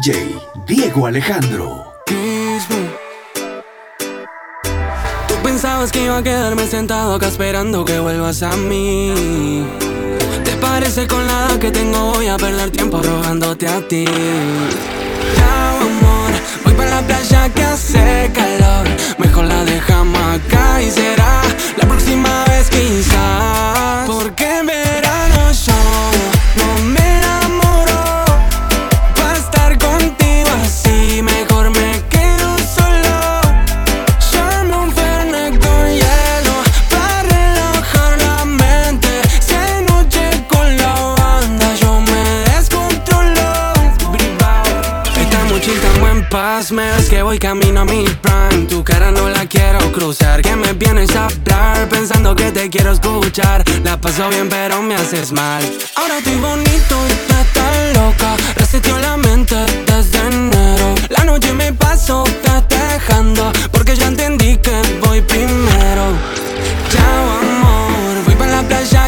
DJ Diego Alejandro. Tú pensabas que iba a quedarme sentado acá esperando que vuelvas a mí. ¿Te parece con la edad que tengo voy a perder tiempo rogándote a ti? Ya, amor, voy para la playa que hace calor. Mejor la dejamos acá y será la próxima vez quizás. Porque en verano yo no me voy camino a mi prime. Tu cara no la quiero cruzar. Que me vienes a hablar pensando que te quiero escuchar. La paso bien, pero me haces mal. Ahora estoy bonito y tú estás loca. Reseteo la mente desde enero. La noche me paso festejando. Porque ya entendí que voy primero. Chao, amor. Voy para la playa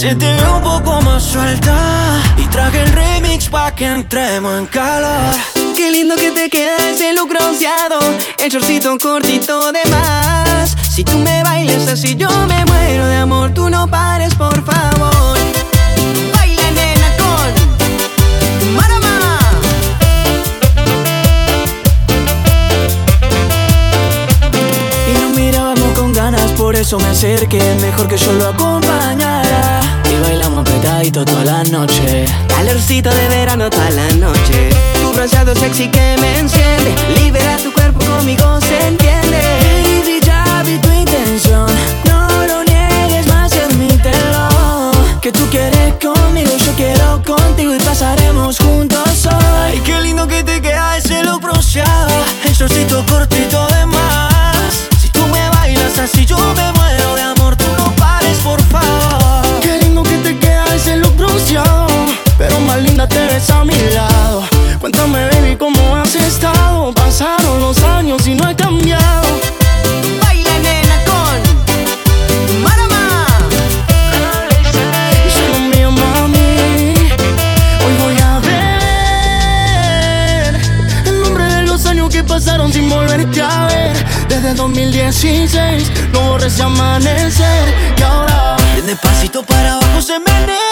se te ve un poco más suelta. Y traje el remix pa' que entremos en calor. Qué lindo que te queda ese look bronceado El shortcito cortito de más Si tú me bailas así yo me muero de amor Tú no pares por favor Baila nena con Marama Y nos mirábamos con ganas, por eso me acerqué. Mejor que yo lo acompañara. Toda la noche. Calorcito de verano toda la noche Tu bronceado sexy que me enciende Libera tu cuerpo conmigo se entiende Baby, ya vi tu intención. No lo niegues más, admítelo. Que tú quieres conmigo, yo quiero contigo y pasaremos juntos hoy. Ay, qué lindo que te queda ese look bronceado. El shortcito cortito de más. Si tú me bailas así, yo me muero de amor. Pero más linda te ves a mi lado. Cuéntame, baby, cómo has estado. Pasaron los años y no he cambiado. Baila nena con Marama Solo mío, mami. Hoy voy a ver el nombre de los años que pasaron sin volverte a ver. Desde 2016 no borres amanecer. Y ahora, de despacito para abajo se menea.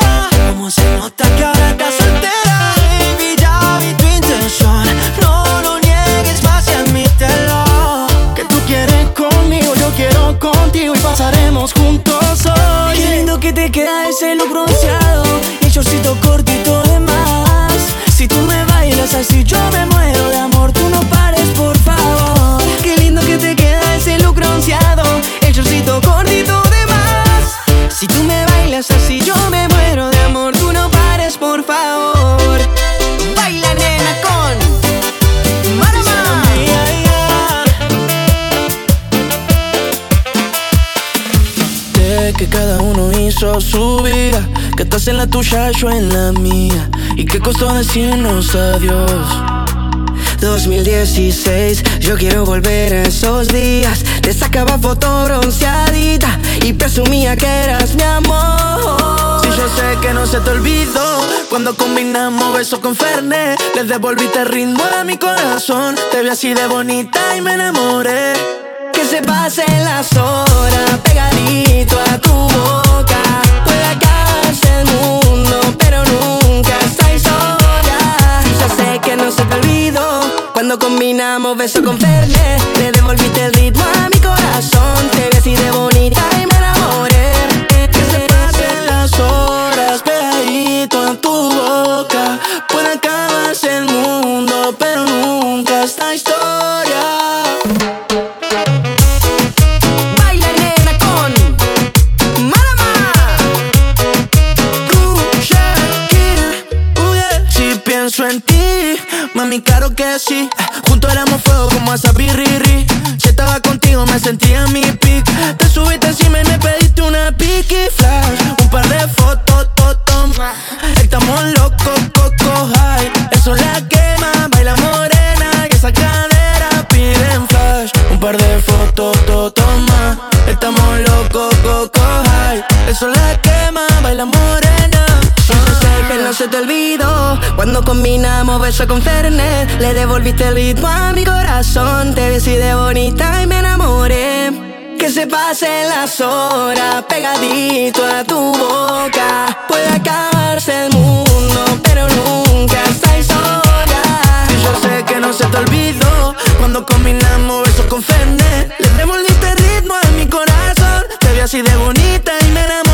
Como se nota que ahora estás soltera. Baby, ya vi tu intención. No lo niegues más y admítelo. Que tú quieres conmigo, yo quiero contigo y pasaremos juntos hoy. Qué lindo que te queda ese look bronceado y el shortcito en la tuya, yo en la mía, y que costó decirnos adiós. 2016, yo quiero volver a esos días. Te sacaba foto bronceadita Y presumía que eras mi amor. Si yo sé que no se te olvidó Cuando combinamos besos con Fernet Le devolviste ritmo a mi corazón. Te vi así de bonita y me enamoré. Que se pasen las horas pegadito a tu boca pero nunca estáis sola. Yo sé que no se te olvidó Cuando combinamos besos con Fernet Le devolviste el ritmo a mi corazón. Te así de bonita mami, claro con Fernet Le devolviste el ritmo a mi corazón. Te así de bonita y me enamoré. Que se pasen las horas Pegadito a tu boca. Puede acabarse el mundo Pero nunca estáis sola. Y yo sé que no se te olvidó. Cuando combinamos besos con Fernet Le devolviste el ritmo a mi corazón. Te vi así de bonita y me enamoré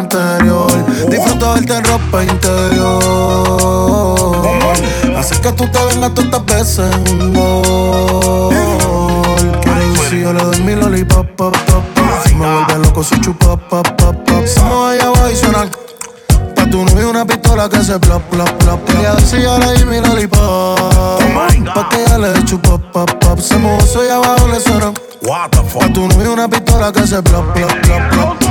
interior. Disfruta verte en ropa interior. Así que tú te vengas tantas veces un gol. Si yo le doy mi lollipop, pop, pop, pop. Si me vuelve loco, soy chupa, pop, pop, pop. Somos allá abajo y suena Pa' tu novio una pistola que se plop, plop, plop. Ella decía, le di mi lollipop. Pa' que ella le chupa, pop, pop. Se mojó, soy abajo, le suena. What the fuck? A tu novio una pistola que se plop, plop, plop, plop.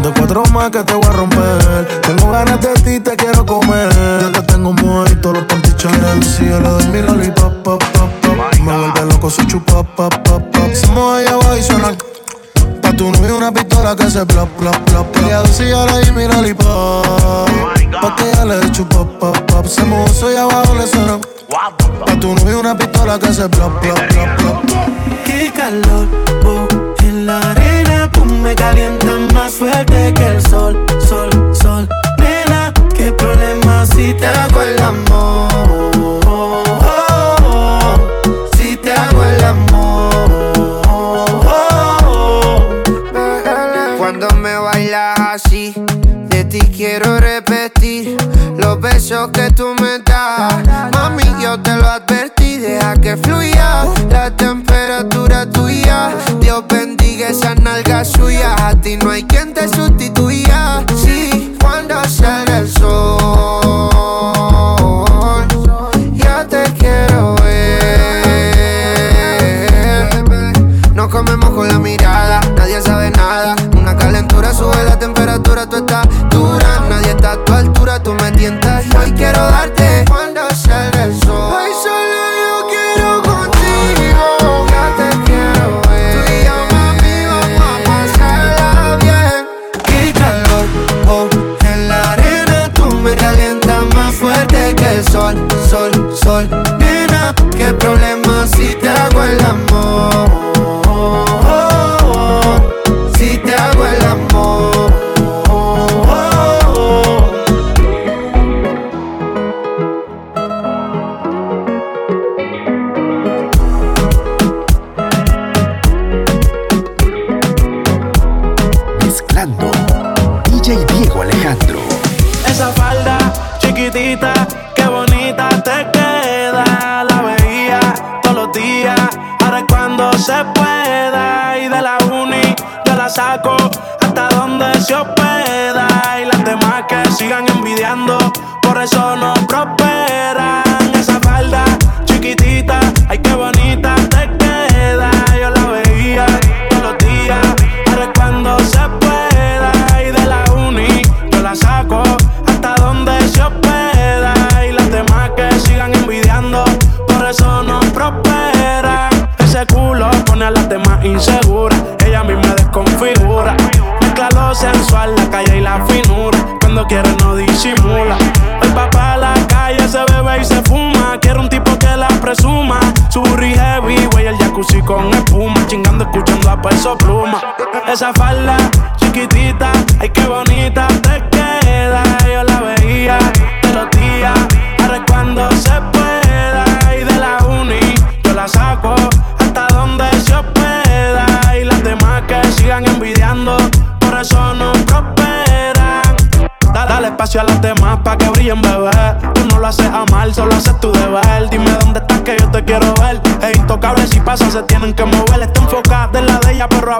Ponte cuatro más que te voy a romper. Tengo ganas de ti, te quiero comer. Ya que tengo mojito, los pantichones Si yo le doy mi lollipop, pop, pop, pop Me vuelve loco su chupa, pop, pop, pop Somos ella va y suena. Pa' tu novio una pistola que se plop, plop, plop Ella decía le di mi lollipop Pa' que ella le chupa, pop, pop Se mojo y abajo le suena. Pa' tu novio una pistola que se plop, plop, plop, plop. Qué calor, oh, en la arena tú me calientas más fuerte que el sol, sol, sol. Nena, qué problema si te hago el amor. si te hago el amor. Cuando me bailas así, de ti quiero repetir los besos que tú me das. Mami, yo te lo advertí, deja que fluya la temperatura tuya. Suya, a ti no hay quien te sustituya.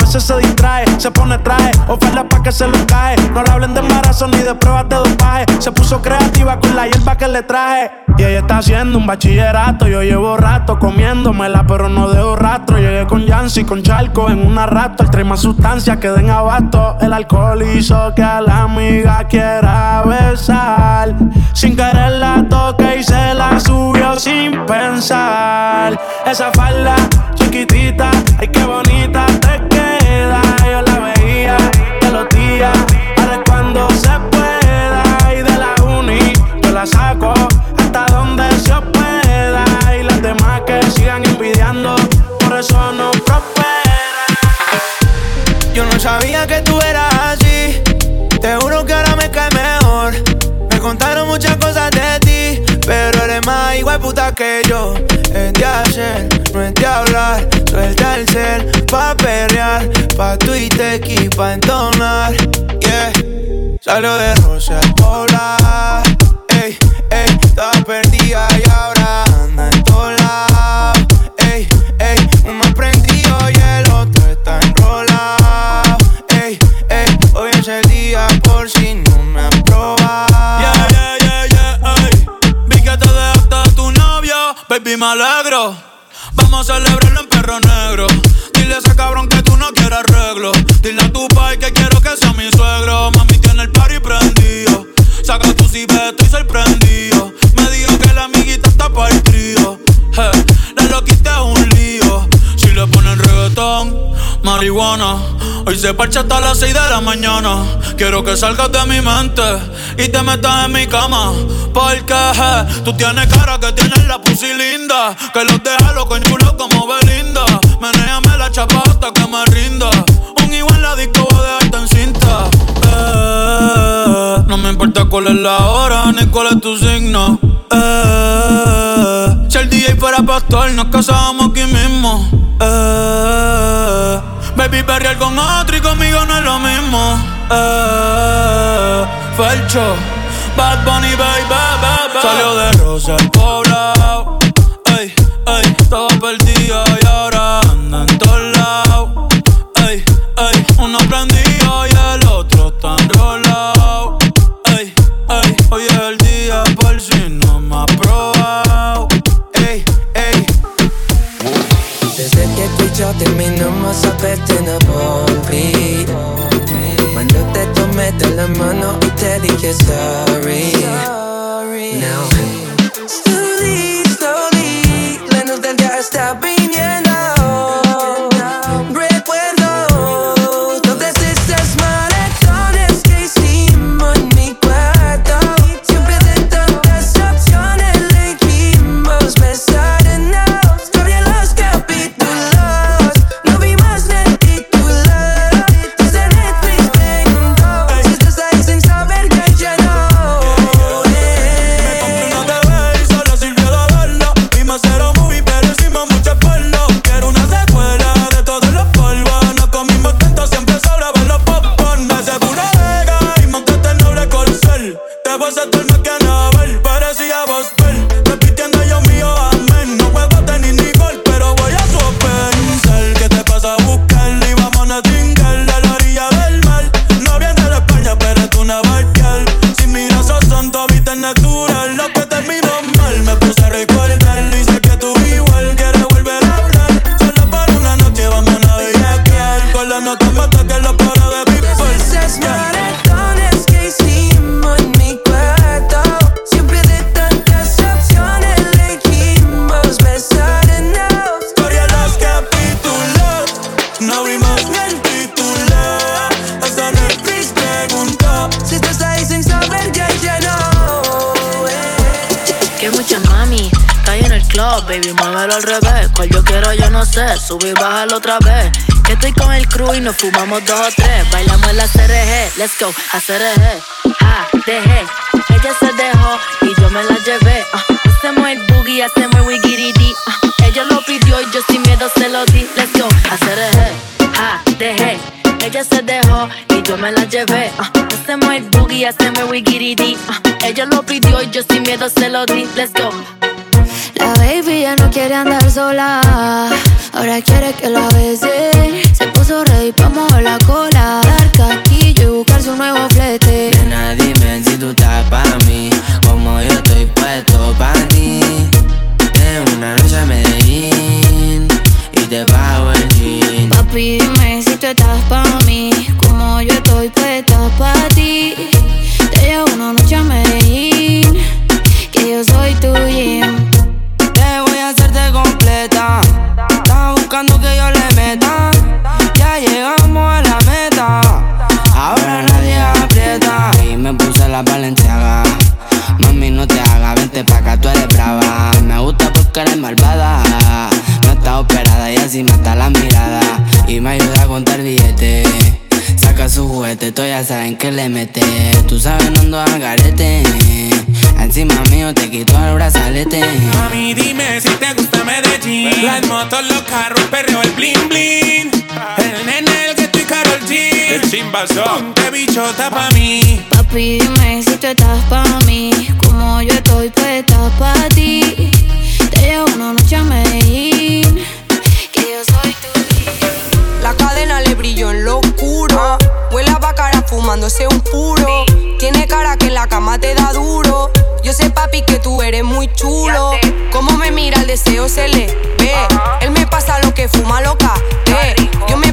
Veces se distrae. Se pone traje, oferta pa' que se lo cae. No le hablen de embarazo ni de pruebas de dopaje. Se puso creativa con la hierba que le traje. Y ella está haciendo un bachillerato. Yo llevo rato comiéndomela, pero no dejo rastro. Llegué con Yancy, con Charco en una rato. El más sustancias que den abasto. El alcohol hizo que a la amiga quiera besar. Sin querer la toque y se la subió sin pensar. Esa falda chiquitita, ay qué bonita sabía que tú eras así. Te juro que ahora me cae mejor. Me contaron muchas cosas de ti, pero eres más igual puta que yo. Es de hacer, no es de hablar. Suelta el cel pa' perrear, pa' Twitter y pa' entonar. Yeah. Salió de Rosa al me alegro. Vamos a celebrarlo en perro negro. Dile a ese cabrón que tú no quieres arreglo. Dile a tu pai que quiero que sea mi suegro. Mami tiene el party prendido. Saca tu cibeto y sorprendido. Me dijo que la amiguita está para el trío. Eh, la loquita es un lío. Le ponen reggaetón, marihuana. Hoy se parcha hasta las 6 de la mañana. Quiero que salgas de mi mente y te metas en mi cama. Porque tú tienes cara que tienes la pussy linda. Que los deja loco culo como Belinda. Menéame la chapa hasta que me rinda. Un igual la disco voy a dejarte en cinta. Eh, no me importa cuál es la hora ni cuál es tu signo. Eh, si el DJ fuera pastor, nos casábamos aquí mismo. Eh, Baby, perrear con otro y conmigo no es lo mismo. Eh, Felcho, Bad Bunny, baby, baby. Salió de Rosa el terminamos a verte no volví. Cuando te tomé de la mano y te dije sorry al revés. Cual yo quiero, yo no sé, subir, bájalo otra vez. Que estoy con el crew y nos fumamos dos o tres. Bailamos la CRG, let's go, a CRG. Ah, dejé, ella se dejó y yo me la llevé. ah. hacemos el boogie, hacemos el wigiridi. ah. ella lo pidió y yo sin miedo se lo di, let's go, a CRG. Ah, dejé. Ella se dejó y yo me la llevé. ah. hacemos el boogie, hacemos el wigiridi. ella lo pidió y yo sin miedo se lo di. Let's go. Baby ya no quiere andar sola. Ahora quiere que la bese. Se puso ready pa' mover la cola. Dar caquillo y buscar su nuevo flete. Nena, dime si tú estás pa' mí tú ya saben que le mete Tú sabes, no ando al garete Encima mío te quito el brazalete Mami, dime si te gusta Medellín. Las motos, los carros, el perreo, el bling bling. El nene, el que estoy Karol G. El chimbazón, te bichota pa' mí. Papi, dime si tú estás pa' mí. Como yo estoy puesta pa' ti. Te llevo una noche a Medellín. Que yo soy tu La cadena le brilló en lo oscuro. Huele a cara fumándose un puro. Tiene cara que en la cama te da duro. Yo sé, papi, que tú eres muy chulo. Como me mira, el deseo se le ve. Él me pasa lo que fuma loca. Ve. Yo me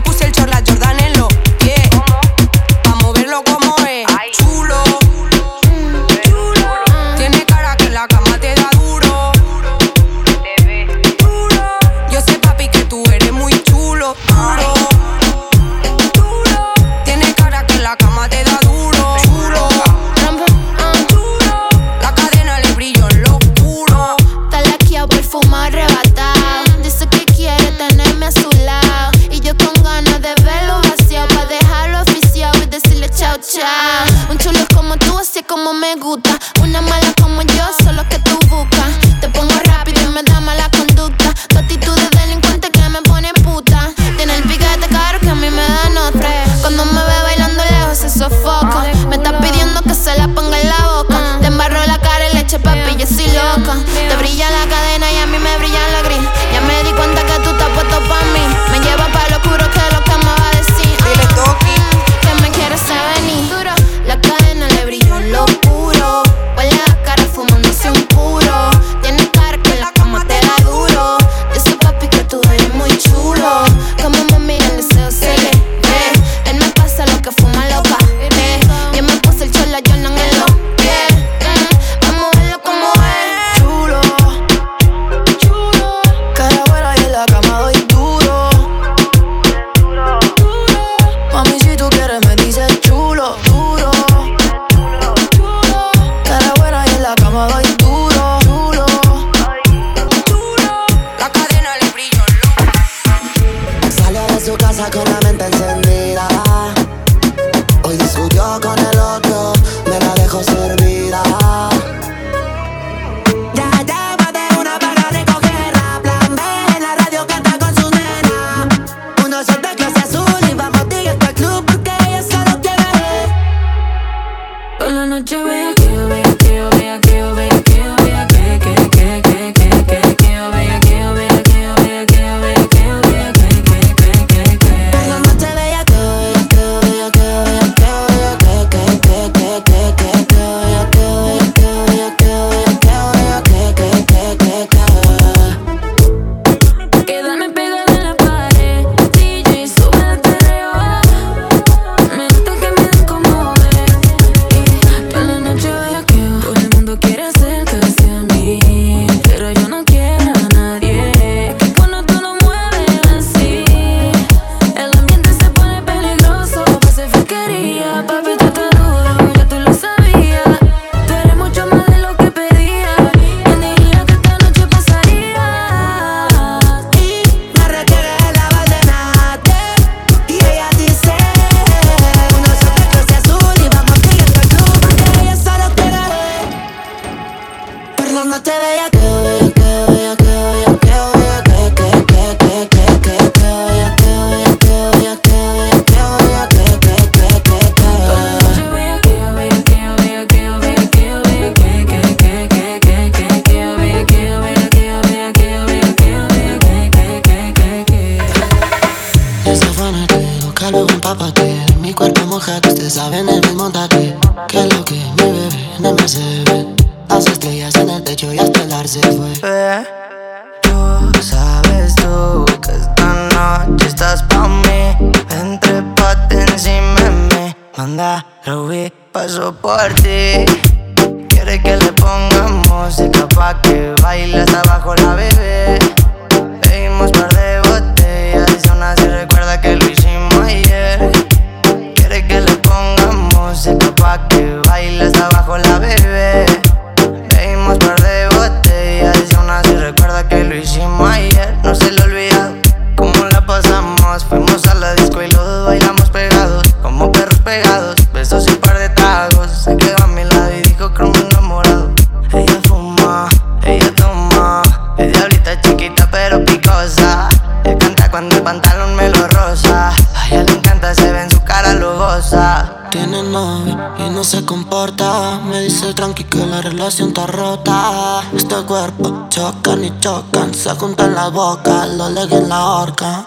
chocan, se juntan la boca, lo leguen en la horca.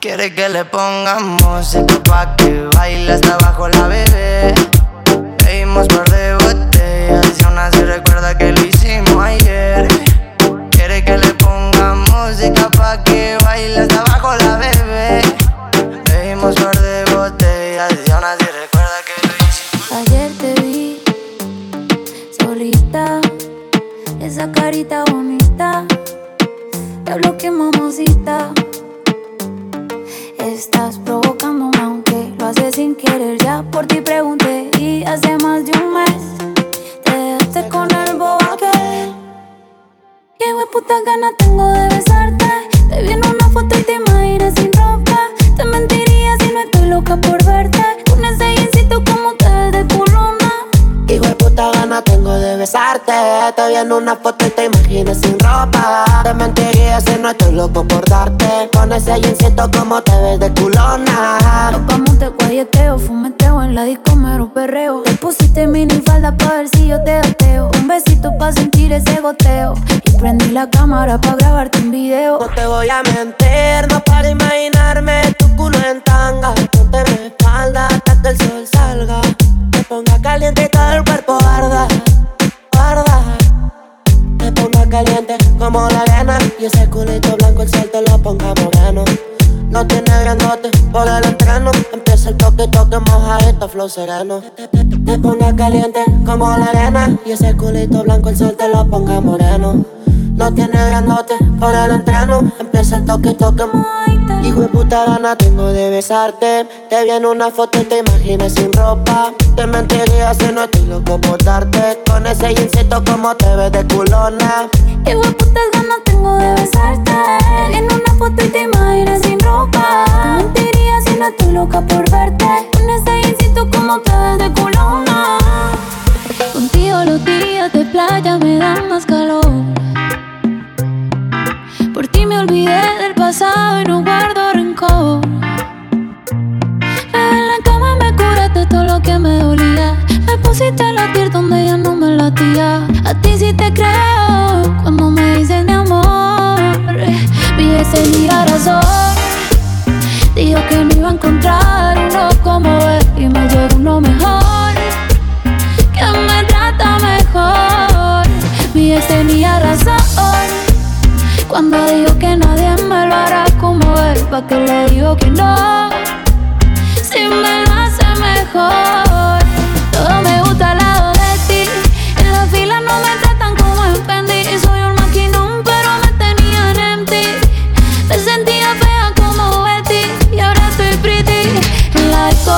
Quiere que le pongan música pa' que baile hasta abajo la bebé sereno. Te ponga caliente como la arena. Y ese culito blanco el sol te lo ponga moreno. No tiene grandote por el entreno. Empieza el toque, toque, Hijo de puta gana tengo de besarte. Te vi en una foto y te imaginas sin ropa. Te mentiría si no estoy loco por darte. Con ese jeansito como te ves de culona. Hijo de puta ganas tengo de besarte. En una foto y te imaginas sin ropa. Te mentiría si no estoy loca por verte. Con ese como te de culona. Contigo los días de playa me dan más calor. Por ti me olvidé del pasado y no guardo rencor. En la cama me curaste todo lo que me dolía. Me pusiste a latir donde ya no me latía. A ti sí te creo cuando me dices mi amor. Vi ese día razón. Dijo que no iba a encontrar pa' que le digo que no. Si me lo hace mejor, todo me gusta al lado de ti. En la fila no me tratan como en Fendi. Soy un maquinón, pero me tenían en ti. Me sentía fea como Betty y ahora estoy pretty. En la disco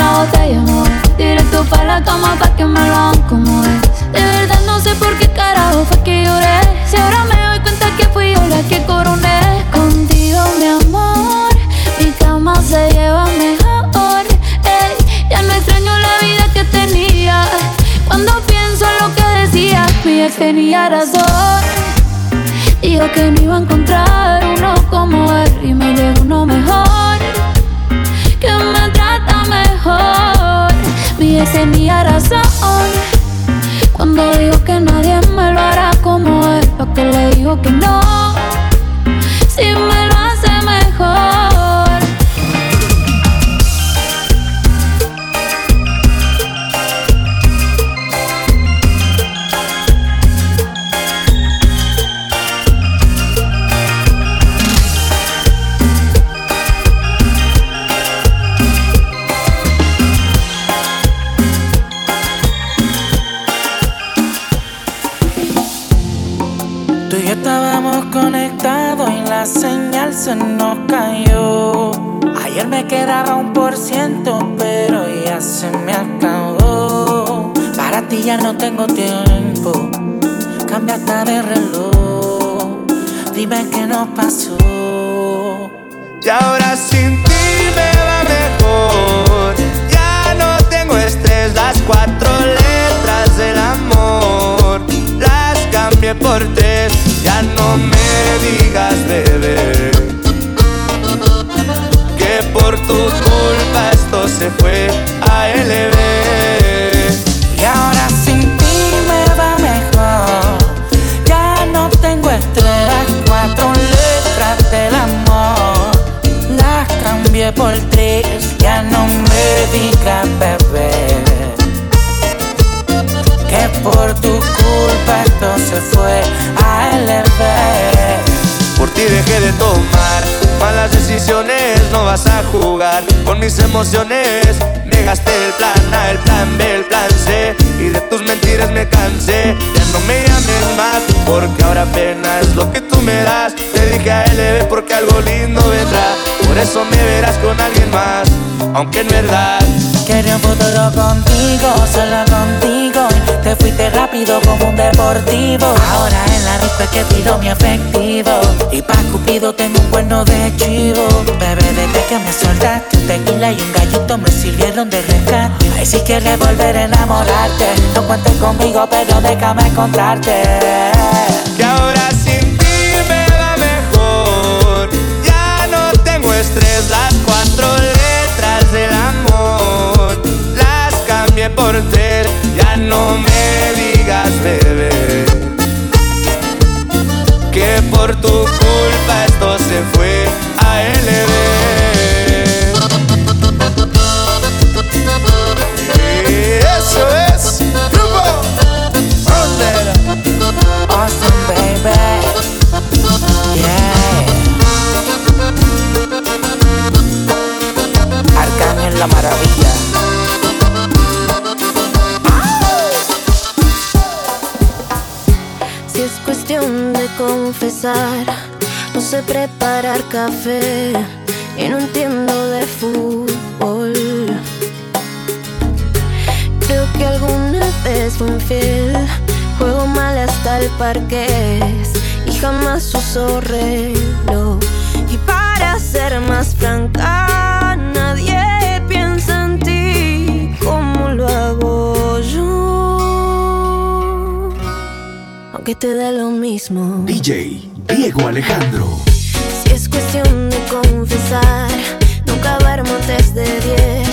la botella. Directo pa' la cama pa' que me lo. Ex tenía razón. Dijo que no iba a encontrar uno como él Y me llegó uno mejor. Que me trata mejor. Mi ex tenía razón. Cuando digo que nadie me lo hará como él, pa' que le digo que no. Si tengo tiempo, cambiaste de reloj. Dime qué nos pasó. Mis emociones. Me gasté el plan A, el plan B, el plan C y de tus mentiras me cansé. Ya no me llames más porque ahora apenas lo que tú me das dedique a él, porque algo lindo vendrá. Por eso me verás con alguien más, aunque en verdad. Quería un futuro contigo, solo contigo. Te fuiste rápido como un deportivo. Ahora en la disco es que pido mi efectivo. Y pa' Cupido tengo un cuerno de chivo. Bebé, desde que me soltaste, un tequila y un gallito me sirvieron de rescate. Ay, si quieres volver a enamorarte, no cuentes conmigo, pero déjame contarte. Que ahora sin reporter, ya no me digas bebé que por tu culpa esto se fue a LB. Y eso es grupo Austin baby, yeah. Arcángel la maravilla. de confesar. No sé preparar café y no entiendo de fútbol. Creo que alguna vez fui infiel. Juego mal hasta el parqués y jamás uso reloj. Y para ser más franca aunque te da lo mismo. DJ Diego Alejandro. Si es cuestión de confesar, nunca va desde 10.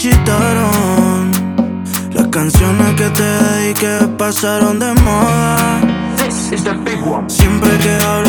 marchitaron. Las canciones que te dediqué pasaron de moda. This is the big one. Siempre que hablo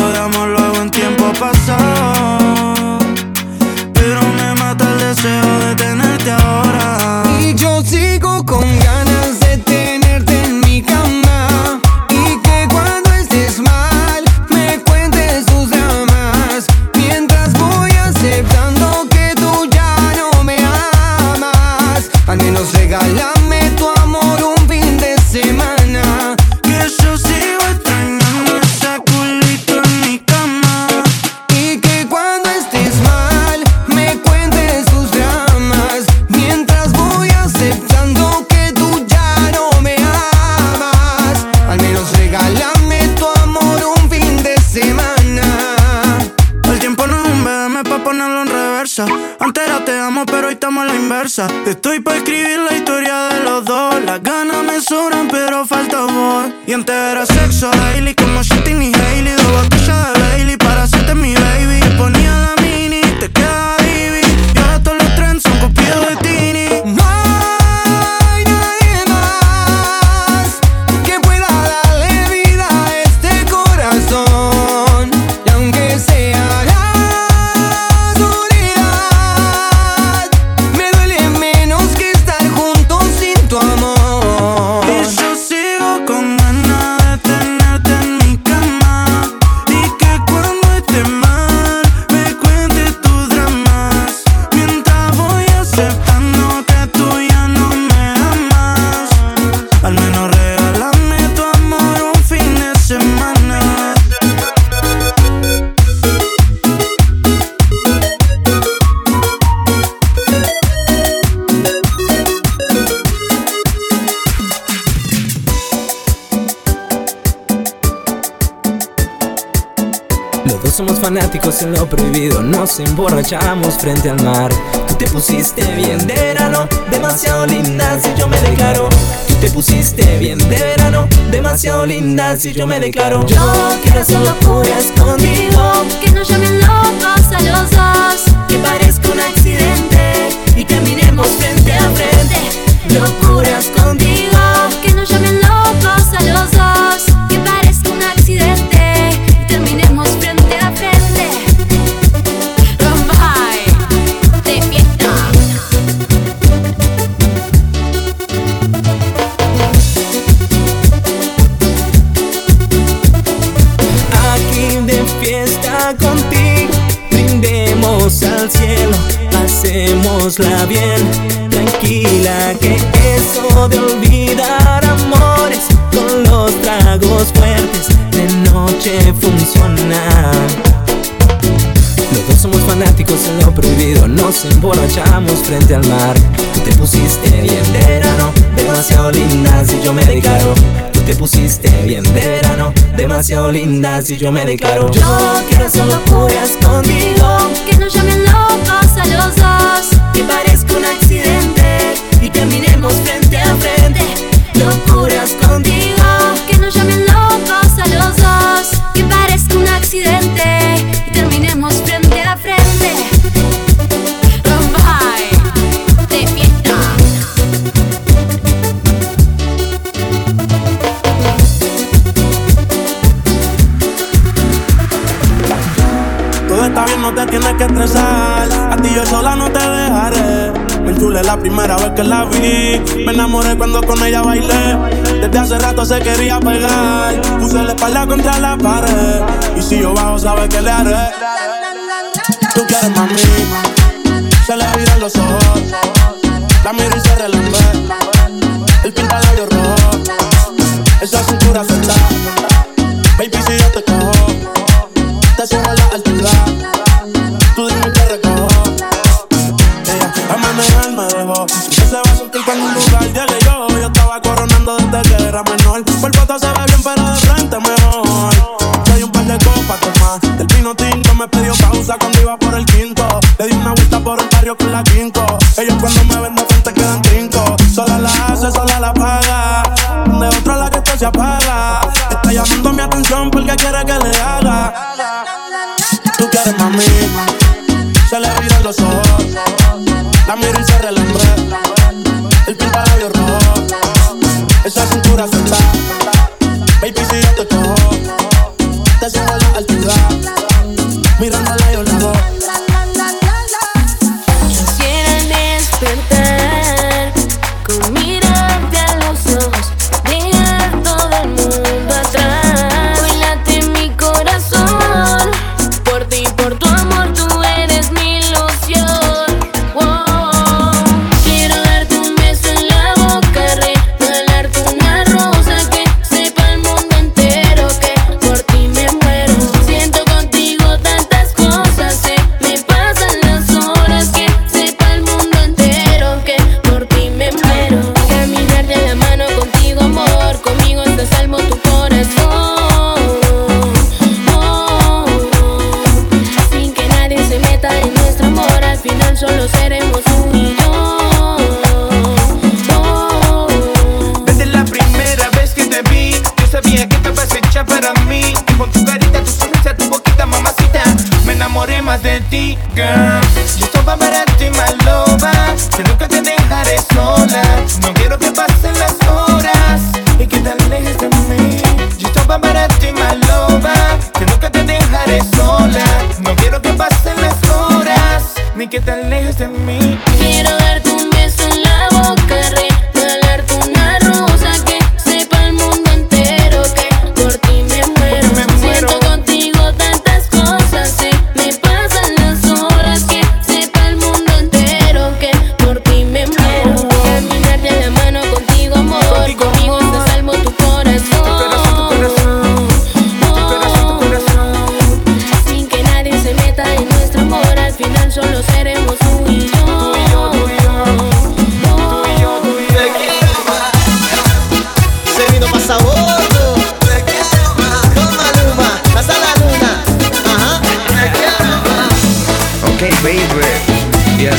emborrachamos frente al mar. Tú te pusiste bien de verano, demasiado linda si yo me declaro. Tú te pusiste bien de verano, demasiado linda si yo me declaro. Yo quiero hacer locuras contigo, que nos llamen locos a los dos, que parezca un accidente y caminemos frente a frente. Locuras frente al mar. Tú te pusiste bien de verano, demasiado linda si yo me declaro. Tú te pusiste bien de verano, demasiado linda si yo me declaro. Yo quiero hacer locuras contigo, que nos llamen locos a los dos, que parezca un accidente y caminemos frente a frente. Locuras contigo, que nos llamen locos. yo sola no te dejaré. Me enchulé la primera vez que la vi. Me enamoré cuando con ella bailé. Desde hace rato se quería pegar. Puse la espalda contra la pared. Y si yo bajo, sabes que le haré. Tú quieres mami. Se le viran los ojos. La miro y se relambé. El pintalabios rojo. Esa cintura afectada. pantalla. Tome atención porque quiere que le haga. Tú quieres mami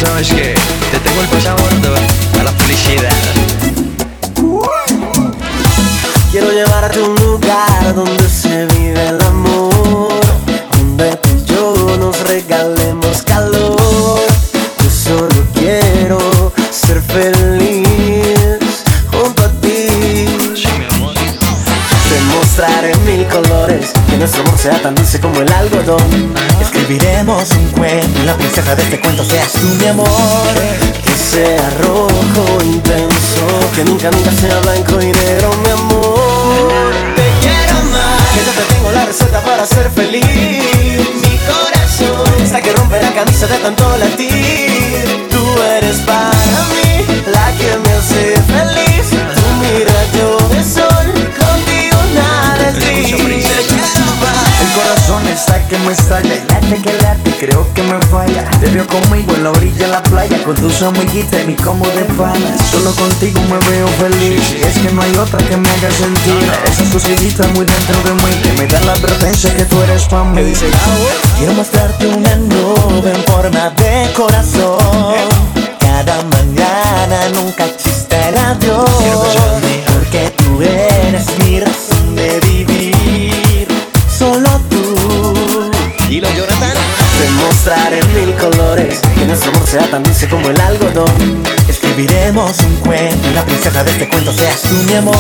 sabes que te tengo el pasaporte a la felicidad. Quiero llevarte a un lugar donde se vive el amor, donde tú y yo nos regalemos calor. Yo solo quiero ser feliz junto a ti. Te mostraré mil colores, que nuestro amor sea tan dulce como el algodón la princesa de este cuento seas tú, mi amor. Que sea rojo intenso, que nunca, nunca sea blanco y negro, mi amor. Te quiero más, que yo te tengo la receta para ser feliz. Mi corazón está que rompe la camisa de tanto latir. Tú eres para mí la que me hace está que me estalla y late que late, creo que me falla. Te veo conmigo en la orilla de la playa con tus amiguitas y mi combo de panas. Solo contigo me veo feliz y es que no hay otra que me haga sentir. Esa cosita muy dentro de mí que me da la advertencia que tú eres para mí. Quiero mostrarte una nube en forma de corazón. Cada mañana nunca existe el adiós. Porque tú eres mi razón Demostrar en mil colores que nuestro amor sea tan dulce como el algodón. Escribiremos un cuento y la princesa de este cuento seas tú, mi amor.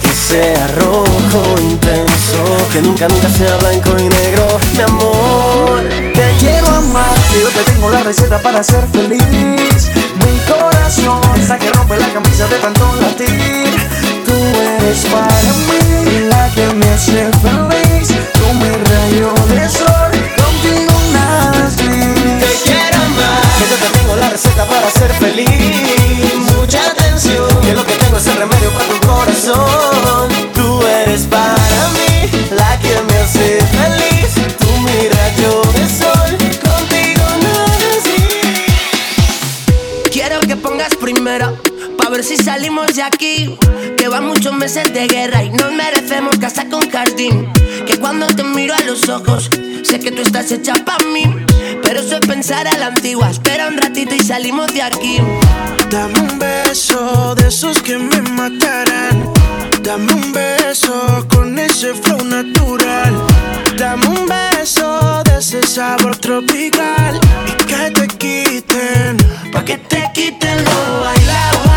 Que sea rojo intenso, que nunca, nunca sea blanco y negro, mi amor. Te quiero amar, yo te tengo la receta para ser feliz. Mi corazón está que rompe la camisa de tanto latir. Tú eres para mí la que me hace feliz. Tú mi rayo de sol, receta para ser feliz. Mucha atención, que lo que tengo es el remedio para tu corazón. Tú eres para mí la que me hace feliz. Tú mi rayo de sol, contigo gris. Quiero que pongas primero, pa' ver si salimos de aquí. Que van muchos meses de guerra y nos merecemos casar con jardín. Que cuando te miro a los ojos, sé que tú estás hecha pa' mí. Pensar a la antigua. Espera un ratito y salimos de aquí. Dame un beso de esos que me matarán. Dame un beso con ese flow natural. Dame un beso de ese sabor tropical. Y que te quiten, pa' que te quiten lo bailado.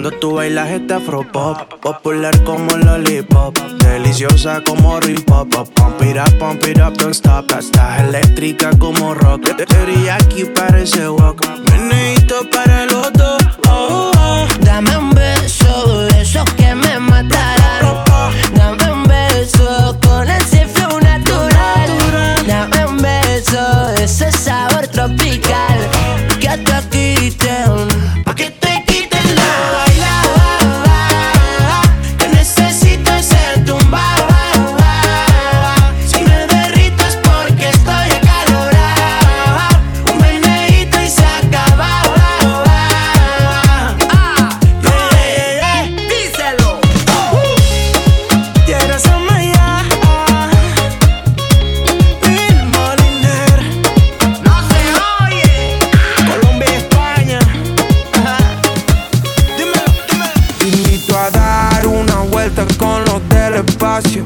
Cuando tú bailas este afro pop Popular como lollipop Deliciosa como ring pop pop. Pump it up, pump it up, don't stop Estás eléctrica como rock Teriyaki parece walk Meneito para los dos oh, oh. Dame un beso de esos que me matarán. Dame un beso con ese flow natural. Dame un beso de ese sabor tropical. Que espacio.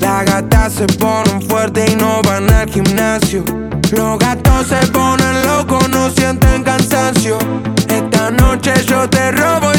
Las gatas se ponen fuertes y no van al gimnasio. Los gatos se ponen locos, no sienten cansancio. Esta noche yo te robo y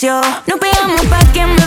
silencio. Nos pegamos pa' que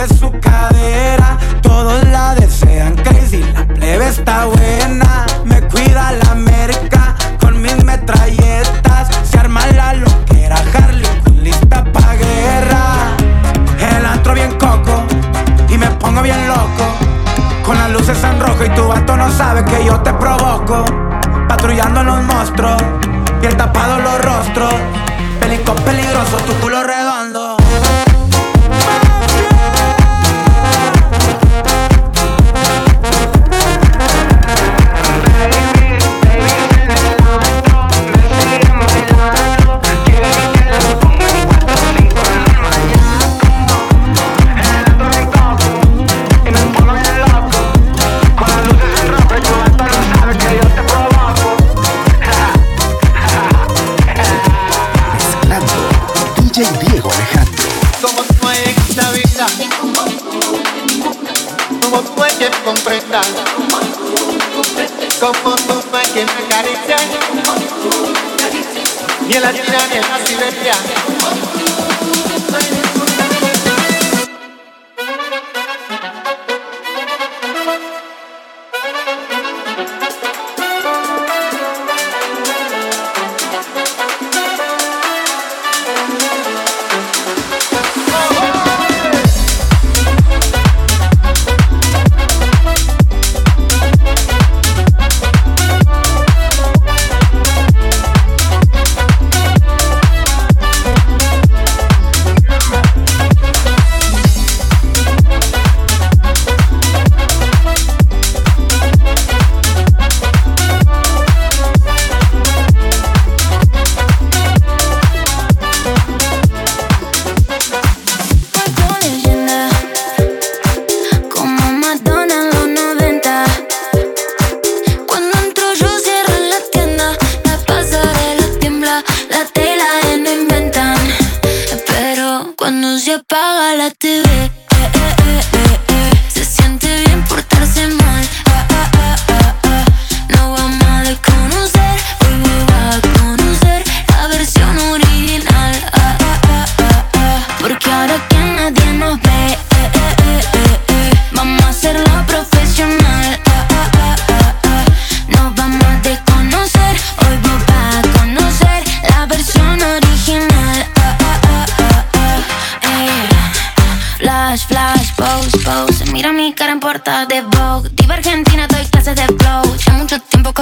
mueve su cadera. Todos la desean crazy, la plebe está buena. Me cuida la merca con mis metralletas. Se arma la loquera, Harley lista pa' guerra. El antro bien coco y me pongo bien loco. Con las luces en rojo y tu vato no sabe que yo te provoco. Patrullando los monstruos, bien tapado los rostros. Pelicón peligroso, tu culo redondo Imagina minha silência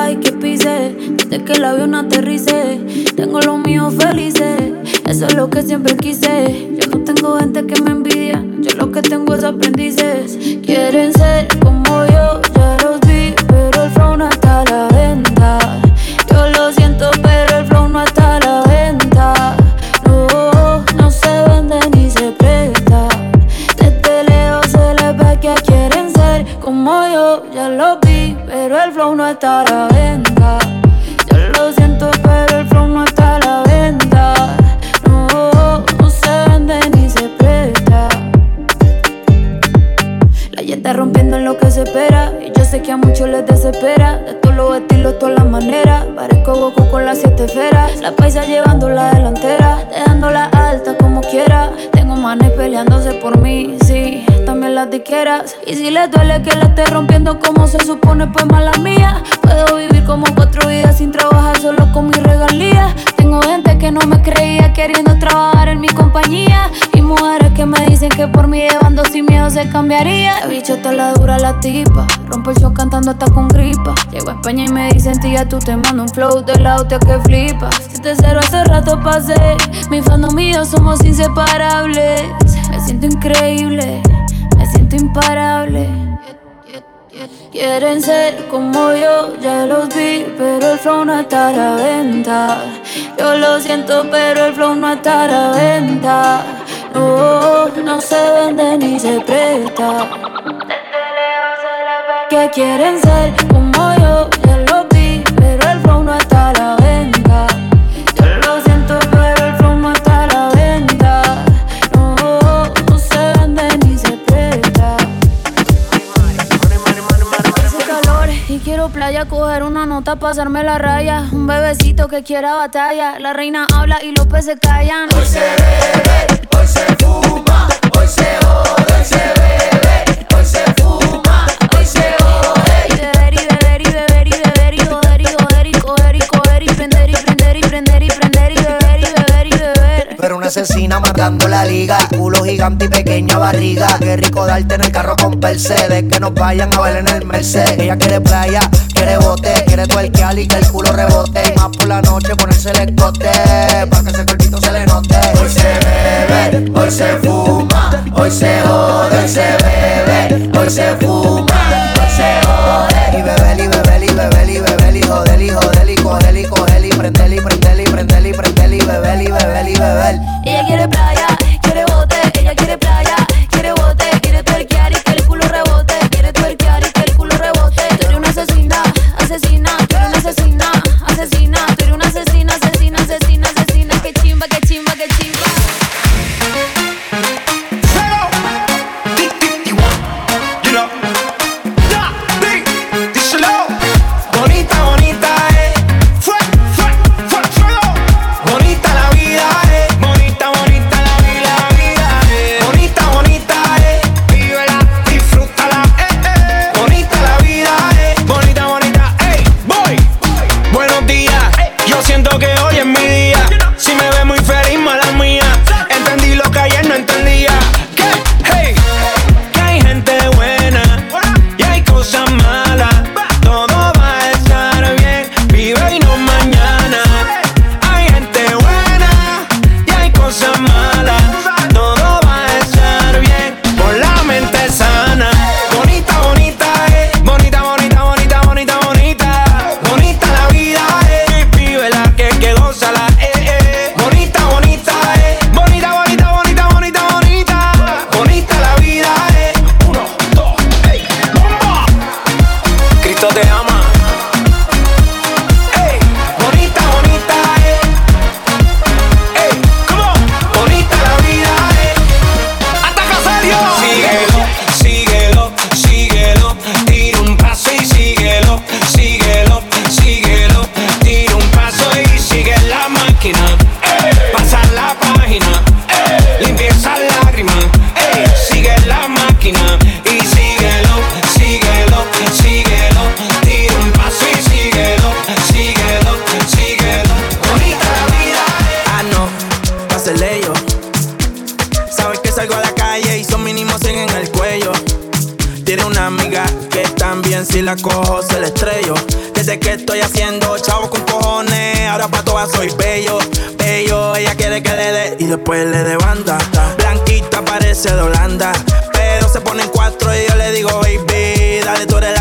país que pise. Desde que el avión aterrice. Tengo los míos felices. Eso es lo que siempre quise. Yo no tengo gente que me envidia. Yo lo que tengo es aprendices. Quieren ser como yo, ya los vi. Pero el flow no está a la venta. Yo lo siento, pero el flow no está a la venta. No, no se vende ni se presta. Desde lejos se les ve que quieren ser como yo, ya lo vi, pero el flow no está Y yo sé que a muchos les desespera. Los estilos, todas las maneras. Parezco Goku con las siete esferas. La paisa llevando la delantera. Dejándola alta como quiera. Tengo manes peleándose por mí, sí. También las diqueras. Y si les duele que la esté rompiendo como se supone, pues mala mía. Puedo vivir como cuatro vidas sin trabajar solo con mi regalía. Tengo gente que no me creía queriendo trabajar en mi compañía. Y mujeres que me dicen que por mí llevando sin miedo se cambiaría. La bicho está la dura la tipa. Rompo el show cantando hasta con gripa. Llego a Y me dicen, tía, tú te mando un flow del auto que flipas. Si te cero hace rato pasé. Mi fandom y yo somos inseparables. Me siento increíble. Me siento imparable. Quieren ser como yo, ya los vi, pero el flow no está a la venta. Yo lo siento, pero el flow no está a la venta. No, no se vende ni se presta. Que quieren ser como yo, los vi, pero el flow no está a la venta. Yo lo siento, pero el flow no está a la venta. No, se vende ni se presta. Hace calor y quiero playa, coger una nota, pasarme la raya. Un bebecito que quiera batalla. La reina habla y los peces callan. Hoy se bebe, hoy se fuma, hoy se jode, hoy se bebe, asesina matando la liga. Culo gigante y pequeña barriga. Qué rico darte en el carro con Mercedes. Que nos vayan a ver en el Mercedes. Ella quiere playa, quiere bote, quiere tuerquear y que el culo rebote. Más por la noche ponerse el escote. Pa' que ese cuerpito se le note. Hoy se bebe, hoy se fuma. Hoy se jode, hoy se bebe. Hoy se fuma, hoy se jode. Y beber, y beber, y beber, y beber, y joder, y joder, y coger, y coger, y prender, y prender, y prender, y prender, y beber, y beber, y beber.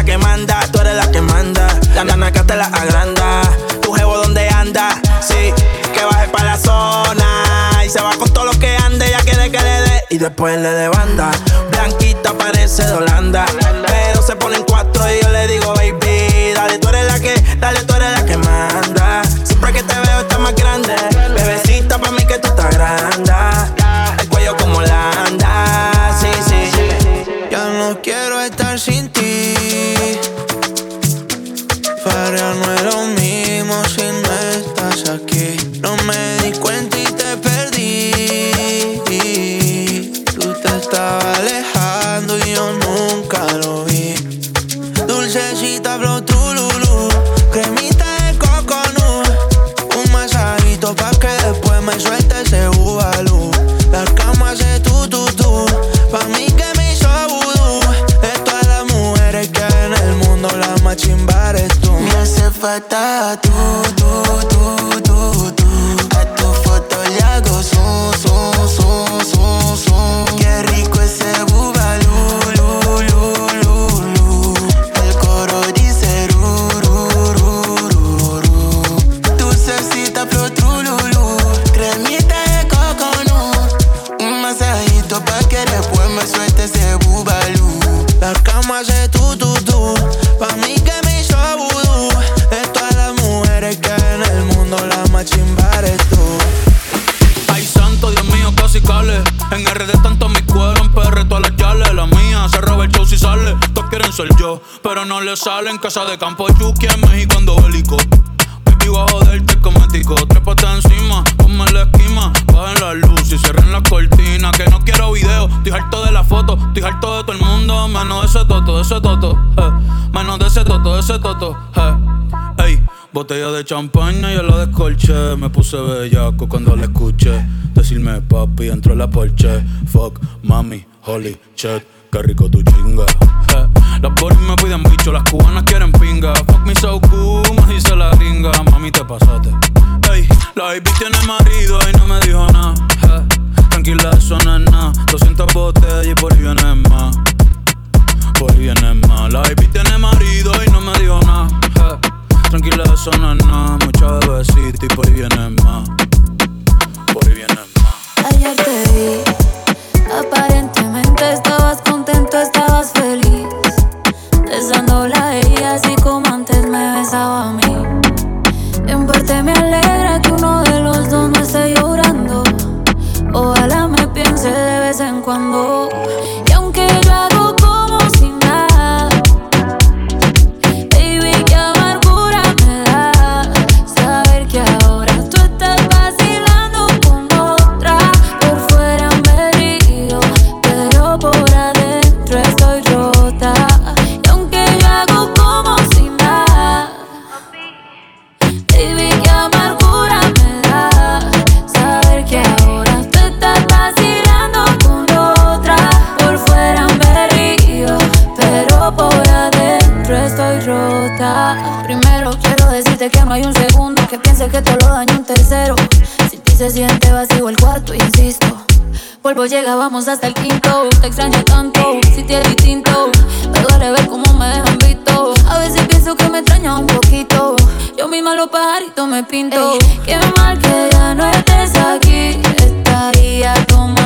Que manda, tú eres la que manda. La nana que te la agranda, tu jevo donde anda, sí, que baje pa' la zona y se va con todo lo que ande, ella quiere que le dé y después le dé banda. Blanquita parece de Holanda, pero se pone en cuatro y yo le digo, de campo, Yuki en México ando bélico. Baby, voy a joderte el cosmético. Trépate encima, ponme la esquima. Bajen la luz y cierren las cortinas. Que no quiero video, estoy harto de la foto. Estoy harto de todo el mundo, menos de ese toto, de ese toto. eh. Menos de ese toto, de ese toto. eh. Ey, botella de champaña, yo la descolché. Me puse bellaco cuando la escuché. Decirme papi dentro de la porche. Fuck, mami, holy shit, qué rico tu chinga. Cubanas quieren pinga. Fuck me so cool, me dice la gringa. Mami, te pasaste. Ey, la baby tiene marido y no me dijo nada. eh. Tranquila, eso no es nada. 200 botellas y por ahí viene más. Por ahí viene más. La baby tiene marido y no me dijo nada. eh. Tranquila, eso no es nada. Mucha bebecita y por ahí viene más. Por ahí viene más. Ayer te vi, aparentemente estabas se siente vacío el cuarto, insisto. Polvo llega, vamos hasta el quinto. Te extraño tanto, si te distinto. Me duele ver cómo me dejan visto. A veces pienso que me extraña un poquito. Yo misma los pajaritos me pinto. Qué mal que ya no estés aquí. Estaría tomando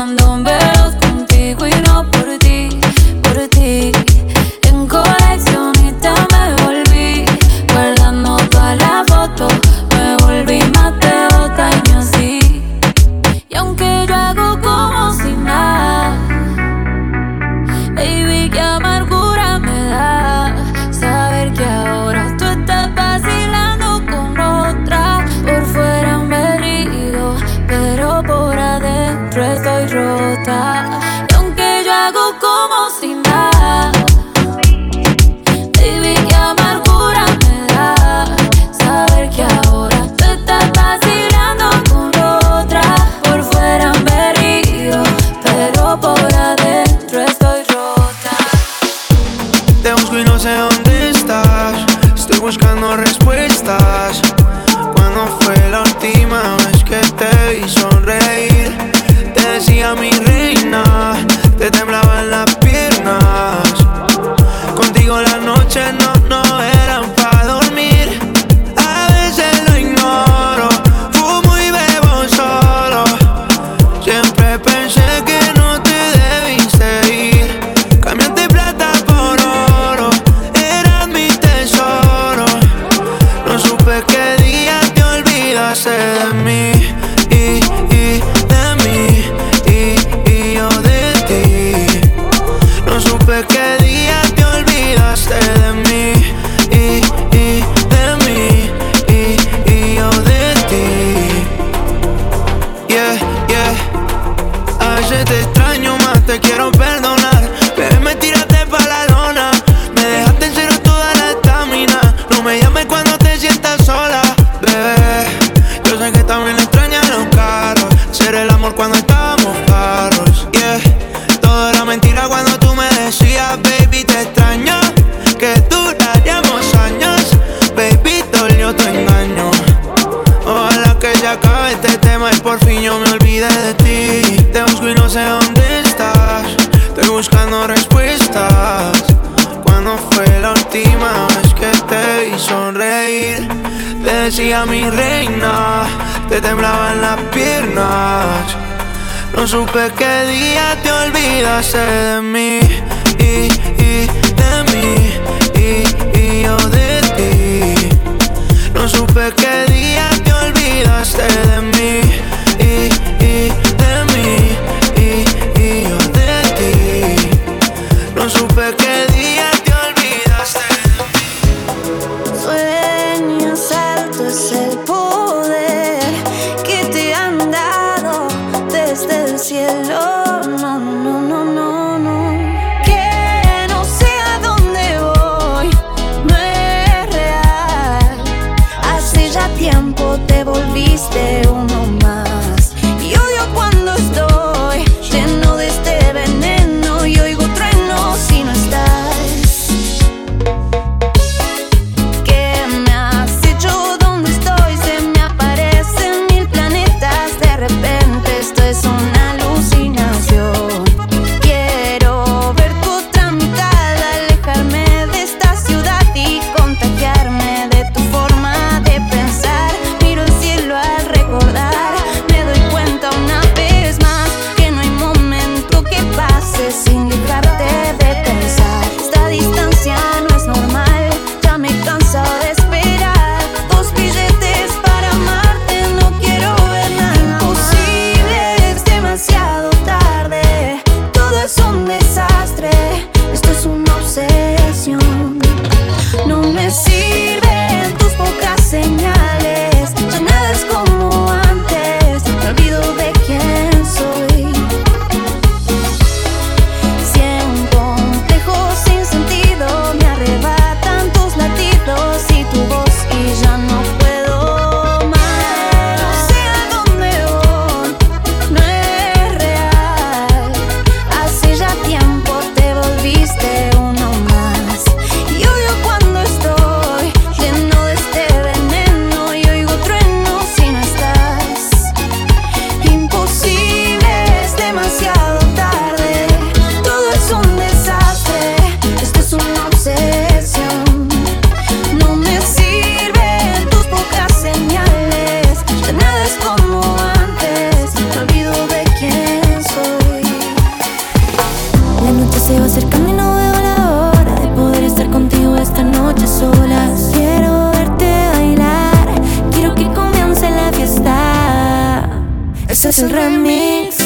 un remix.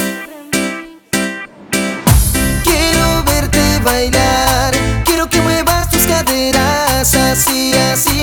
Quiero verte bailar, quiero que muevas tus caderas así, así.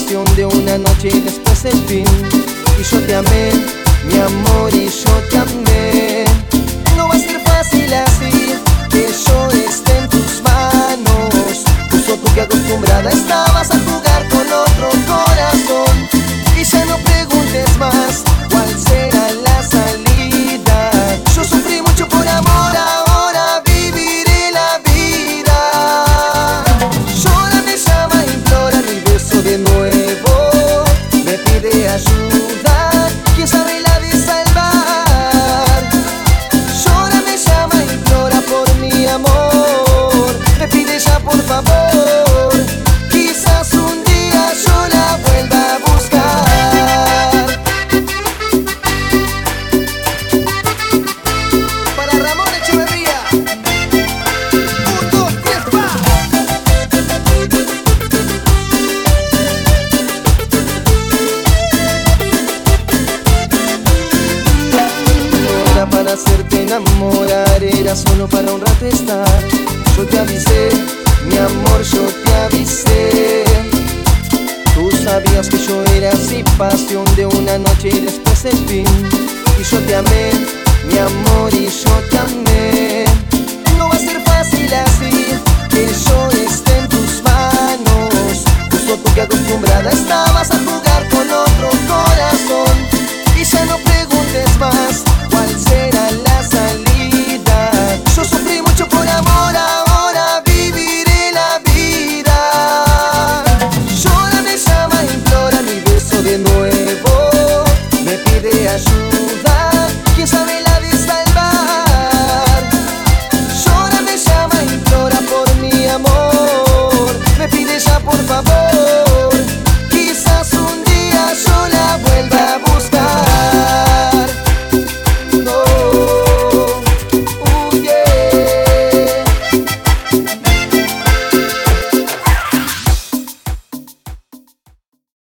pasión de una noche y después el fin. Y yo te amé, mi amor, y yo te amé. No va a ser fácil así que yo esté en tus manos. Justo tú que acostumbrada estabas a jugar con otro corazón. Y ya no preguntes más.